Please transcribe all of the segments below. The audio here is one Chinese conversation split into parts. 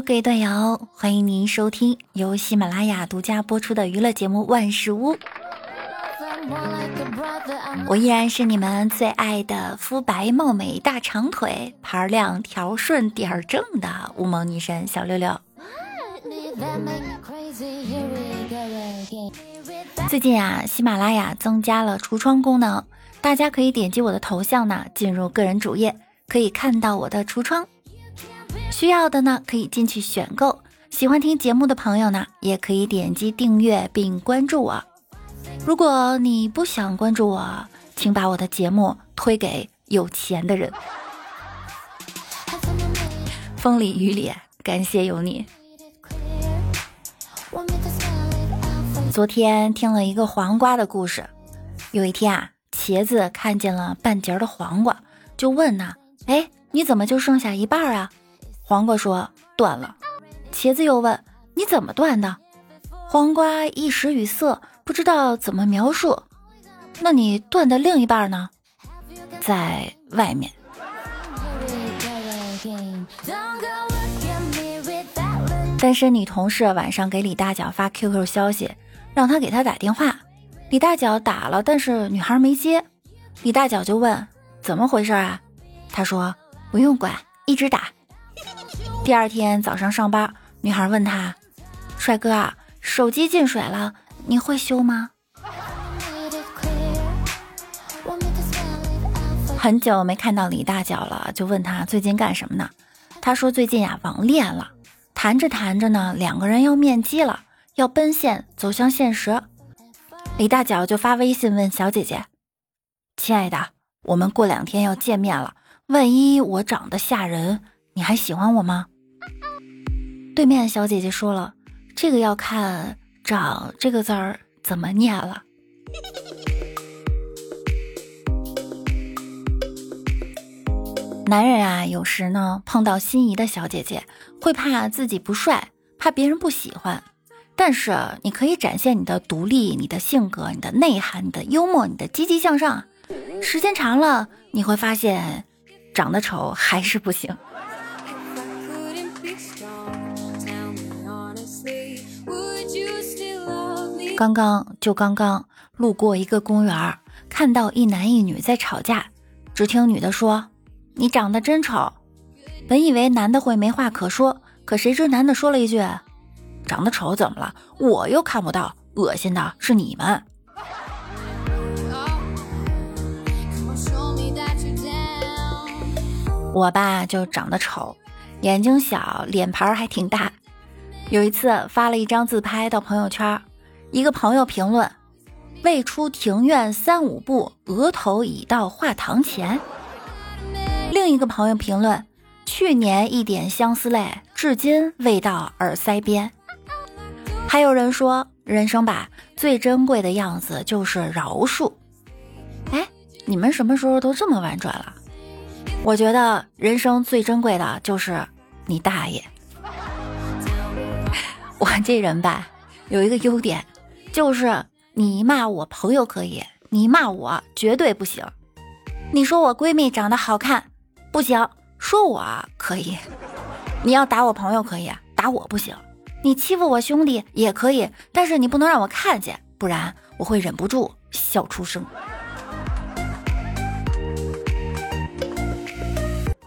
各位段友，欢迎您收听由喜马拉雅独家播出的娱乐节目《万事屋》。我依然是你们最爱的肤白貌美、大长腿、盘亮条顺、点儿正的乌蒙女神小六六。最近啊，喜马拉雅增加了橱窗功能，大家可以点击我的头像呢，进入个人主页，可以看到我的橱窗。需要的呢，可以进去选购。喜欢听节目的朋友呢，也可以点击订阅并关注我。如果你不想关注我，请把我的节目推给有钱的人。风里雨里，感谢有你。昨天听了一个黄瓜的故事。有一天啊，茄子看见了半截的黄瓜，就问呐：“哎，你怎么就剩下一半啊？”黄瓜说：“断了。”茄子又问：“你怎么断的？”黄瓜一时语塞，不知道怎么描述。那你断的另一半呢？在外面。单身女同事晚上给李大脚发 QQ 消息，让他给她打电话。李大脚打了，但是女孩没接。李大脚就问：“怎么回事啊？”他说：“不用管，一直打。”第二天早上上班，女孩问他：“帅哥，手机进水了，你会修吗？”很久没看到李大脚了，就问他最近干什么呢？他说最近呀网恋了，谈着谈着呢，两个人要面基了，要奔现走向现实。李大脚就发微信问小姐姐：“亲爱的，我们过两天要见面了，万一我长得吓人，你还喜欢我吗？”对面小姐姐说了：“这个要看‘长’这个字儿怎么念了。”男人啊，有时呢碰到心仪的小姐姐，会怕自己不帅，怕别人不喜欢。但是你可以展现你的独立、你的性格、你的内涵、你的幽默、你的积极向上。时间长了，你会发现，长得丑还是不行。刚刚就刚刚路过一个公园，看到一男一女在吵架。只听女的说：“你长得真丑。”本以为男的会没话可说，可谁知男的说了一句：“长得丑怎么了？我又看不到，恶心的是你们。”我吧就长得丑，眼睛小，脸盘还挺大。有一次发了一张自拍到朋友圈。一个朋友评论：“未出庭院三五步，额头已到画堂前。”另一个朋友评论：“去年一点相思泪，至今未到耳腮边。”还有人说：“人生吧，最珍贵的样子就是饶恕。”哎，你们什么时候都这么婉转了？我觉得人生最珍贵的就是你大爷！我这人吧，有一个优点。就是你骂我朋友可以，你骂我绝对不行。你说我闺蜜长得好看，不行，说我可以。你要打我朋友可以，打我不行。你欺负我兄弟也可以，但是你不能让我看见，不然我会忍不住笑出声。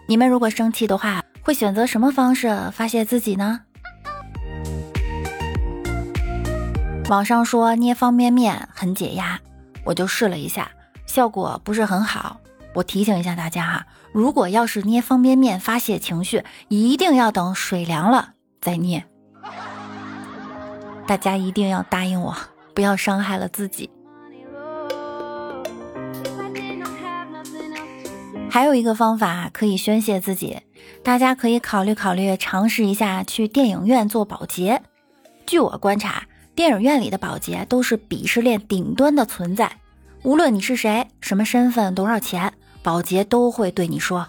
你们如果生气的话，会选择什么方式发泄自己呢？网上说捏方便面很解压，我就试了一下，效果不是很好。我提醒一下大家哈，如果要是捏方便面发泄情绪，一定要等水凉了再捏。大家一定要答应我，不要伤害了自己。还有一个方法可以宣泄自己，大家可以考虑考虑，尝试一下去电影院做保洁。据我观察。电影院里的保洁都是鄙视链顶端的存在，无论你是谁、什么身份、多少钱，保洁都会对你说：“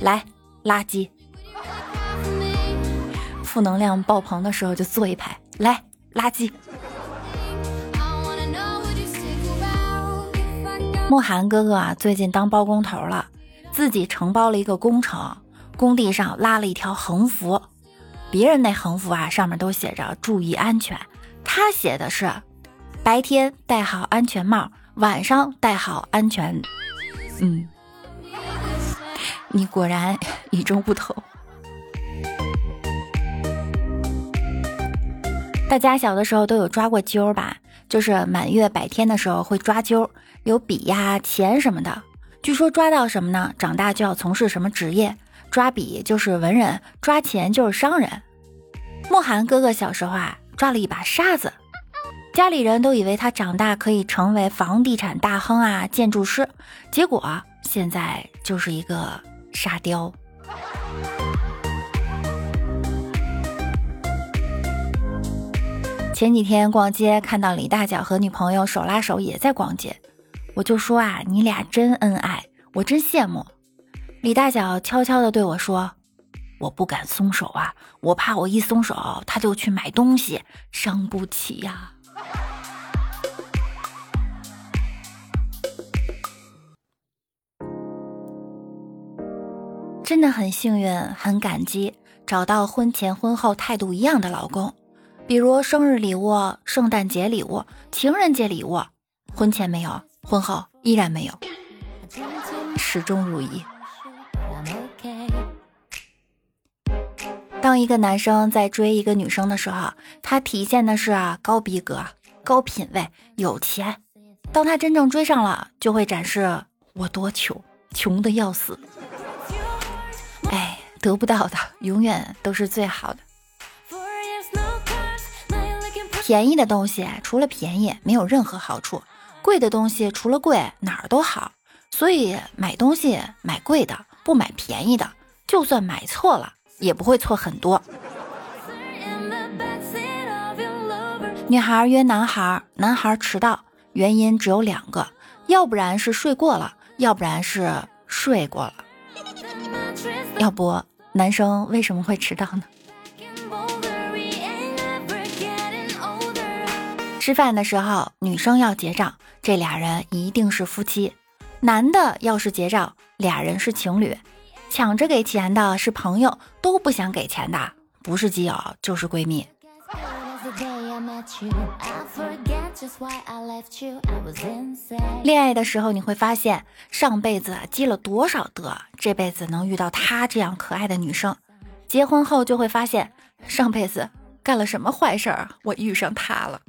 来，垃圾。”负能量爆棚的时候就坐一排，来，垃圾。莫寒哥哥啊，最近当包工头了，自己承包了一个工程，工地上拉了一条横幅。别人那横幅啊上面都写着注意安全，他写的是白天戴好安全帽，晚上戴好安全。嗯，你果然与众不同。大家小的时候都有抓过阄吧？就是满月百天的时候会抓阄，有笔呀、钱什么的。据说抓到什么呢？长大就要从事什么职业？抓笔就是文人，抓钱就是商人。慕寒哥哥小时候啊，抓了一把沙子，家里人都以为他长大可以成为房地产大亨啊、建筑师，结果现在就是一个沙雕。前几天逛街看到李大脚和女朋友手拉手也在逛街。我就说啊，你俩真恩爱，我真羡慕。李大脚悄悄地对我说：“我不敢松手啊，我怕我一松手，他就去买东西，伤不起呀。”真的很幸运，很感激找到婚前婚后态度一样的老公，比如生日礼物、圣诞节礼物、情人节礼物，婚前没有。婚后依然没有，始终如一。当一个男生在追一个女生的时候，他体现的是啊高逼格、高品位、有钱；当他真正追上了，就会展示我多穷，穷的要死。哎，得不到的永远都是最好的。便宜的东西除了便宜，没有任何好处。贵的东西除了贵哪儿都好，所以买东西买贵的，不买便宜的。就算买错了，也不会错很多。女孩约男孩，男孩迟到，原因只有两个，要不然是睡过了，要不然是睡过了。要不，男生为什么会迟到呢？吃饭的时候，女生要结账，这俩人一定是夫妻；男的要是结账，俩人是情侣。抢着给钱的是朋友，都不想给钱的不是基友就是闺蜜。恋爱的时候，你会发现上辈子积了多少德，这辈子能遇到她这样可爱的女生；结婚后就会发现上辈子干了什么坏事儿，我遇上她了。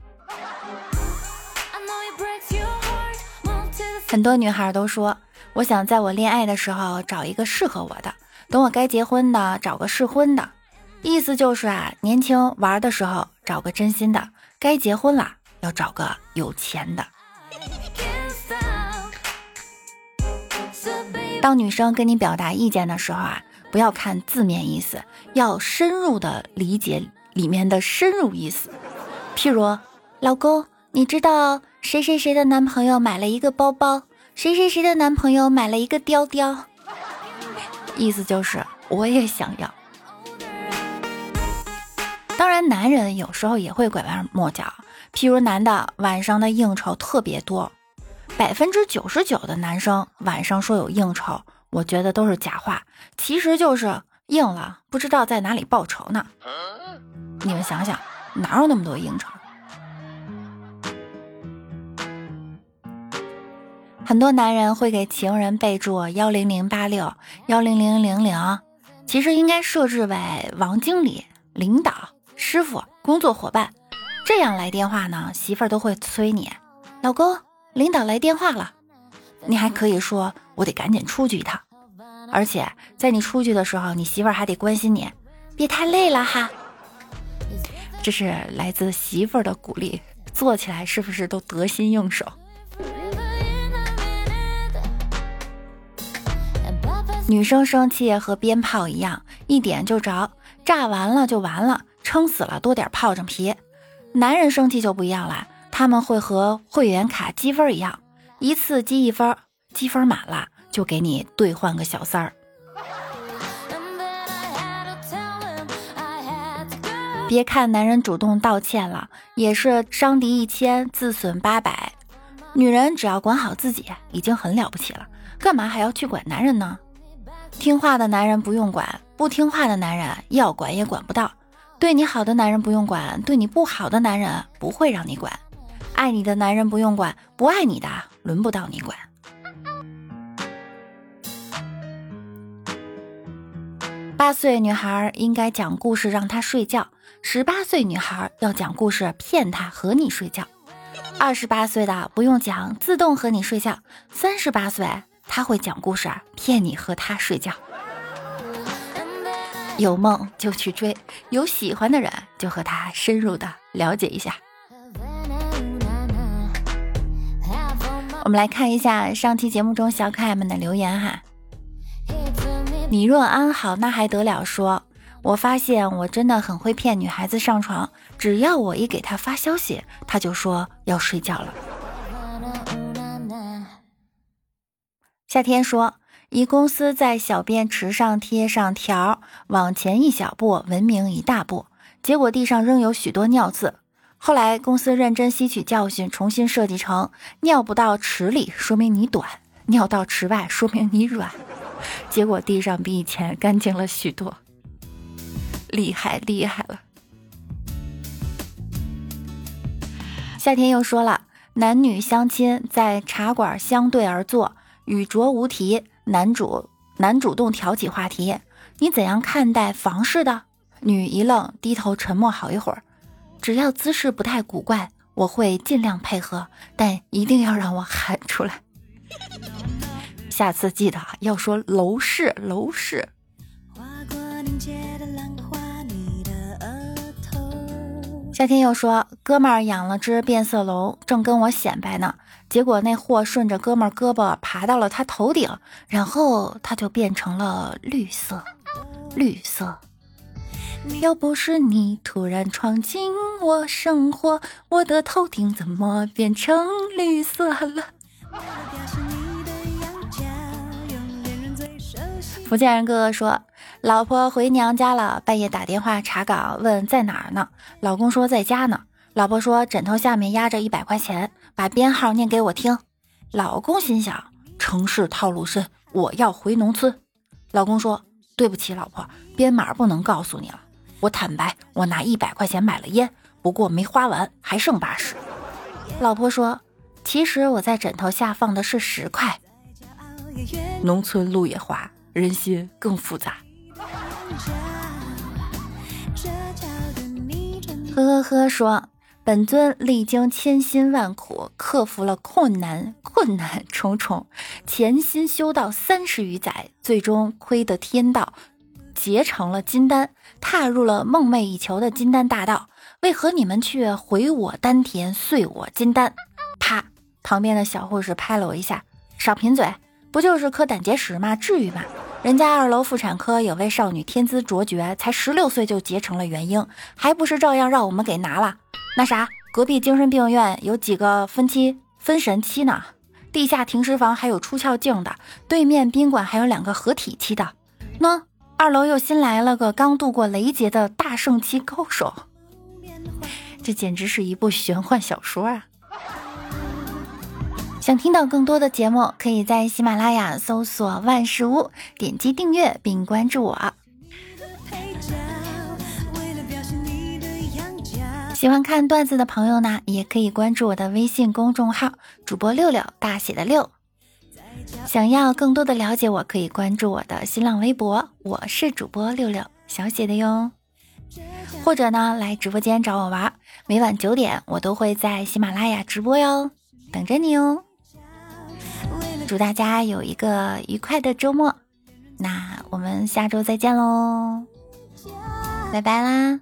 很多女孩都说，我想在我恋爱的时候找一个适合我的，等我该结婚的找个适婚的。意思就是啊，年轻玩的时候找个真心的，该结婚了要找个有钱的。当女生跟你表达意见的时候啊，不要看字面意思，要深入的理解里面的深入意思。譬如，老公，你知道？谁谁谁的男朋友买了一个包包，谁谁谁的男朋友买了一个貂貂，意思就是我也想要。当然，男人有时候也会拐弯抹角，譬如男的晚上的应酬特别多，百分之九十九的男生晚上说有应酬，我觉得都是假话，其实就是应了，不知道在哪里报仇呢。你们想想，哪有那么多应酬？很多男人会给情人备注幺零零八六幺零零零零，其实应该设置为王经理、领导、师傅、工作伙伴，这样来电话呢，媳妇儿都会催你，老公，领导来电话了，你还可以说我得赶紧出去一趟，而且在你出去的时候，你媳妇儿还得关心你，别太累了哈，这是来自媳妇儿的鼓励，做起来是不是都得心应手？女生生气和鞭炮一样，一点就着，炸完了就完了，撑死了多点炮仗皮。男人生气就不一样了，他们会和会员卡积分一样，一次积一分，积分满了就给你兑换个小三儿。别看男人主动道歉了，也是伤敌一千，自损八百。女人只要管好自己，已经很了不起了，干嘛还要去管男人呢？听话的男人不用管，不听话的男人要管也管不到。对你好的男人不用管，对你不好的男人不会让你管。爱你的男人不用管，不爱你的轮不到你管。八岁女孩应该讲故事让他睡觉，十八岁女孩要讲故事骗他和你睡觉，二十八岁的不用讲，自动和你睡觉，三十八岁他会讲故事骗你和他睡觉。有梦就去追，有喜欢的人就和他深入的了解一下。我们来看一下上期节目中小可爱们的留言哈。你若安好，那还得了？说，我发现我真的很会骗女孩子上床，只要我一给她发消息，她就说要睡觉了。夏天说。一公司在小便池上贴上条：“往前一小步，文明一大步。”结果地上仍有许多尿渍。后来公司认真吸取教训，重新设计成：“尿不到池里，说明你短；尿到池外，说明你软。”结果地上比以前干净了许多。厉害厉害了！夏天又说了：“男女相亲在茶馆相对而坐，语拙无题。”男主男主动挑起话题，你怎样看待房事的？女一愣，低头沉默好一会儿。只要姿势不太古怪，我会尽量配合，但一定要让我喊出来。下次记得要说楼市，楼市。夏天又说，哥们儿养了只变色龙，正跟我显摆呢。结果那货顺着哥们儿胳膊爬到了他头顶，然后他就变成了绿色，绿色。要不是你突然闯进我生活，我的头顶怎么变成绿色了？福建人哥哥说。老婆回娘家了，半夜打电话查岗，问在哪儿呢？老公说在家呢。老婆说枕头下面压着一百块钱，把编号念给我听。老公心想城市套路深，我要回农村。老公说对不起，老婆，编码不能告诉你了。我坦白，我拿一百块钱买了烟，不过没花完，还剩八十。老婆说其实我在枕头下放的是十块。农村路也滑，人心更复杂。呵呵呵，说本尊历经千辛万苦，克服了困难，困难重重，潜心修道三十余载，最终窥得天道，结成了金丹，踏入了梦寐以求的金丹大道。为何你们却毁我丹田，碎我金丹？啪！旁边的小护士拍了我一下，少贫嘴，不就是颗胆结石吗？至于吗？人家二楼妇产科有位少女天资卓绝，才十六岁就结成了元婴，还不是照样让我们给拿了？那啥，隔壁精神病院有几个分期分神期呢？地下停尸房还有出窍镜的，对面宾馆还有两个合体期的。喏，二楼又新来了个刚度过雷劫的大圣期高手，这简直是一部玄幻小说啊！想听到更多的节目，可以在喜马拉雅搜索“万事屋”，点击订阅并关注我。喜欢看段子的朋友呢，也可以关注我的微信公众号“主播六六”，大写的六。想要更多的了解，我可以关注我的新浪微博，我是主播六六，小写的哟。或者呢，来直播间找我玩，每晚九点我都会在喜马拉雅直播哟，等着你哦。祝大家有一个愉快的周末，那我们下周再见喽，拜拜啦。